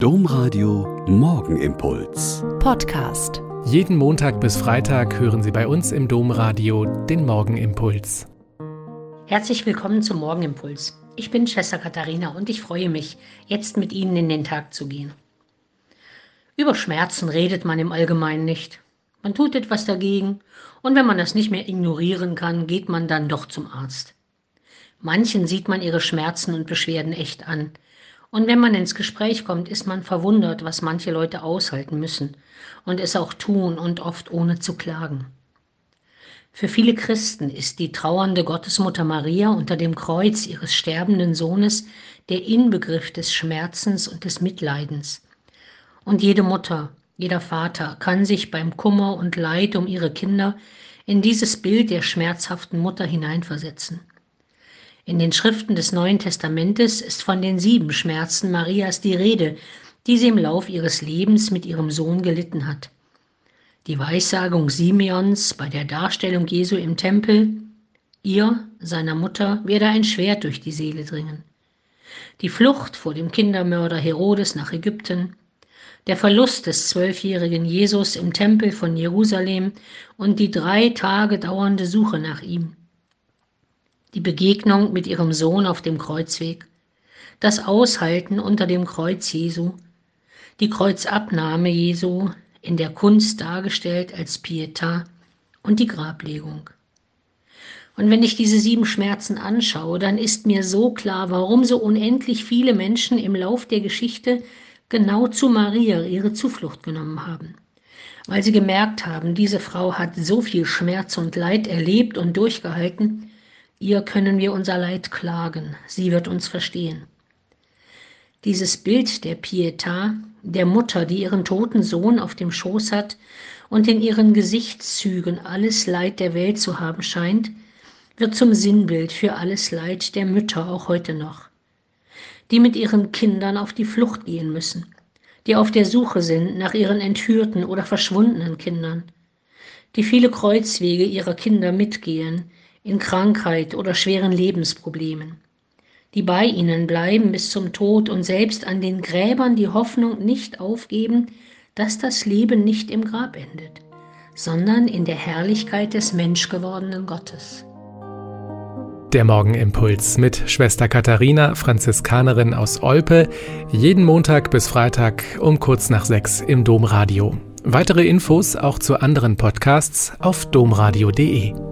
Domradio Morgenimpuls. Podcast. Jeden Montag bis Freitag hören Sie bei uns im Domradio den Morgenimpuls. Herzlich willkommen zum Morgenimpuls. Ich bin Schwester Katharina und ich freue mich, jetzt mit Ihnen in den Tag zu gehen. Über Schmerzen redet man im Allgemeinen nicht. Man tut etwas dagegen und wenn man das nicht mehr ignorieren kann, geht man dann doch zum Arzt. Manchen sieht man ihre Schmerzen und Beschwerden echt an, und wenn man ins Gespräch kommt, ist man verwundert, was manche Leute aushalten müssen und es auch tun und oft ohne zu klagen. Für viele Christen ist die trauernde Gottesmutter Maria unter dem Kreuz ihres sterbenden Sohnes der Inbegriff des Schmerzens und des Mitleidens. Und jede Mutter, jeder Vater kann sich beim Kummer und Leid um ihre Kinder in dieses Bild der schmerzhaften Mutter hineinversetzen. In den Schriften des Neuen Testamentes ist von den sieben Schmerzen Marias die Rede, die sie im Lauf ihres Lebens mit ihrem Sohn gelitten hat. Die Weissagung Simeons bei der Darstellung Jesu im Tempel, ihr, seiner Mutter, werde ein Schwert durch die Seele dringen. Die Flucht vor dem Kindermörder Herodes nach Ägypten, der Verlust des zwölfjährigen Jesus im Tempel von Jerusalem und die drei Tage dauernde Suche nach ihm die Begegnung mit ihrem Sohn auf dem Kreuzweg, das Aushalten unter dem Kreuz Jesu, die Kreuzabnahme Jesu in der Kunst dargestellt als Pietà und die Grablegung. Und wenn ich diese sieben Schmerzen anschaue, dann ist mir so klar, warum so unendlich viele Menschen im Lauf der Geschichte genau zu Maria ihre Zuflucht genommen haben. Weil sie gemerkt haben, diese Frau hat so viel Schmerz und Leid erlebt und durchgehalten, Ihr können wir unser Leid klagen, sie wird uns verstehen. Dieses Bild der Pietà, der Mutter, die ihren toten Sohn auf dem Schoß hat und in ihren Gesichtszügen alles Leid der Welt zu haben scheint, wird zum Sinnbild für alles Leid der Mütter auch heute noch, die mit ihren Kindern auf die Flucht gehen müssen, die auf der Suche sind nach ihren entführten oder verschwundenen Kindern, die viele Kreuzwege ihrer Kinder mitgehen, in Krankheit oder schweren Lebensproblemen, die bei ihnen bleiben bis zum Tod und selbst an den Gräbern die Hoffnung nicht aufgeben, dass das Leben nicht im Grab endet, sondern in der Herrlichkeit des menschgewordenen Gottes. Der Morgenimpuls mit Schwester Katharina, Franziskanerin aus Olpe, jeden Montag bis Freitag um kurz nach sechs im Domradio. Weitere Infos auch zu anderen Podcasts auf domradio.de.